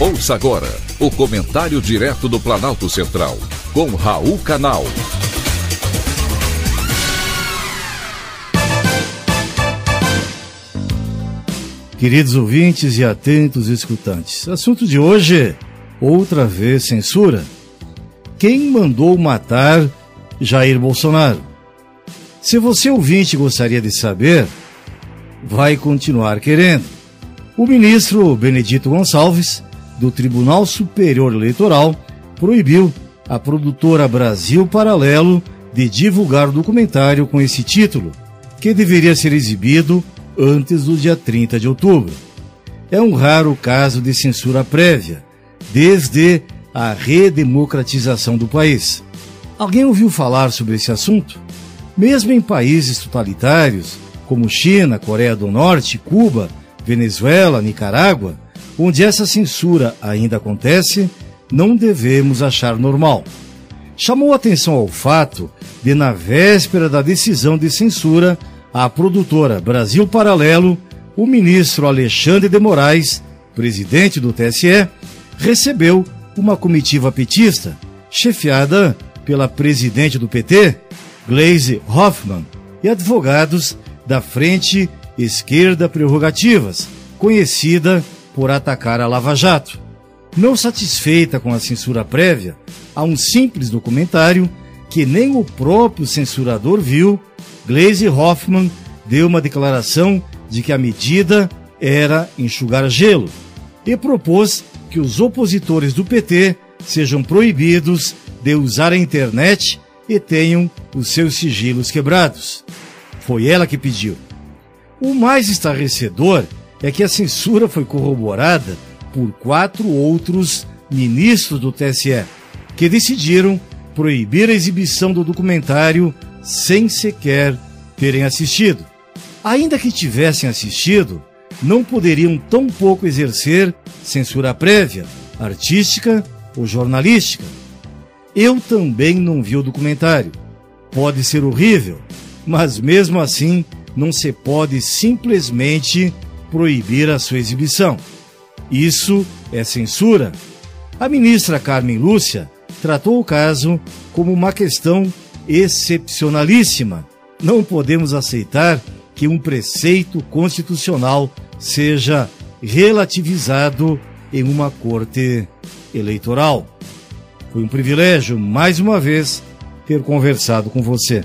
Ouça agora o comentário direto do Planalto Central, com Raul Canal. Queridos ouvintes e atentos escutantes, assunto de hoje: outra vez censura. Quem mandou matar Jair Bolsonaro? Se você ouvinte gostaria de saber, vai continuar querendo. O ministro Benedito Gonçalves do Tribunal Superior Eleitoral proibiu a produtora Brasil Paralelo de divulgar o documentário com esse título, que deveria ser exibido antes do dia 30 de outubro. É um raro caso de censura prévia, desde a redemocratização do país. Alguém ouviu falar sobre esse assunto? Mesmo em países totalitários, como China, Coreia do Norte, Cuba, Venezuela, Nicarágua, onde essa censura ainda acontece, não devemos achar normal. Chamou atenção ao fato de, na véspera da decisão de censura, a produtora Brasil Paralelo, o ministro Alexandre de Moraes, presidente do TSE, recebeu uma comitiva petista, chefiada pela presidente do PT, Gleise Hoffmann, e advogados da Frente Esquerda Prerrogativas, conhecida por atacar a Lava Jato. Não satisfeita com a censura prévia, há um simples documentário que nem o próprio censurador viu, Glaze Hoffman deu uma declaração de que a medida era enxugar gelo e propôs que os opositores do PT sejam proibidos de usar a internet e tenham os seus sigilos quebrados. Foi ela que pediu. O mais estarrecedor é que a censura foi corroborada por quatro outros ministros do TSE, que decidiram proibir a exibição do documentário sem sequer terem assistido. Ainda que tivessem assistido, não poderiam tão pouco exercer censura prévia, artística ou jornalística. Eu também não vi o documentário. Pode ser horrível, mas mesmo assim não se pode simplesmente proibir a sua exibição. Isso é censura. A ministra Carmen Lúcia tratou o caso como uma questão excepcionalíssima. Não podemos aceitar que um preceito constitucional seja relativizado em uma corte eleitoral. Foi um privilégio, mais uma vez, ter conversado com você.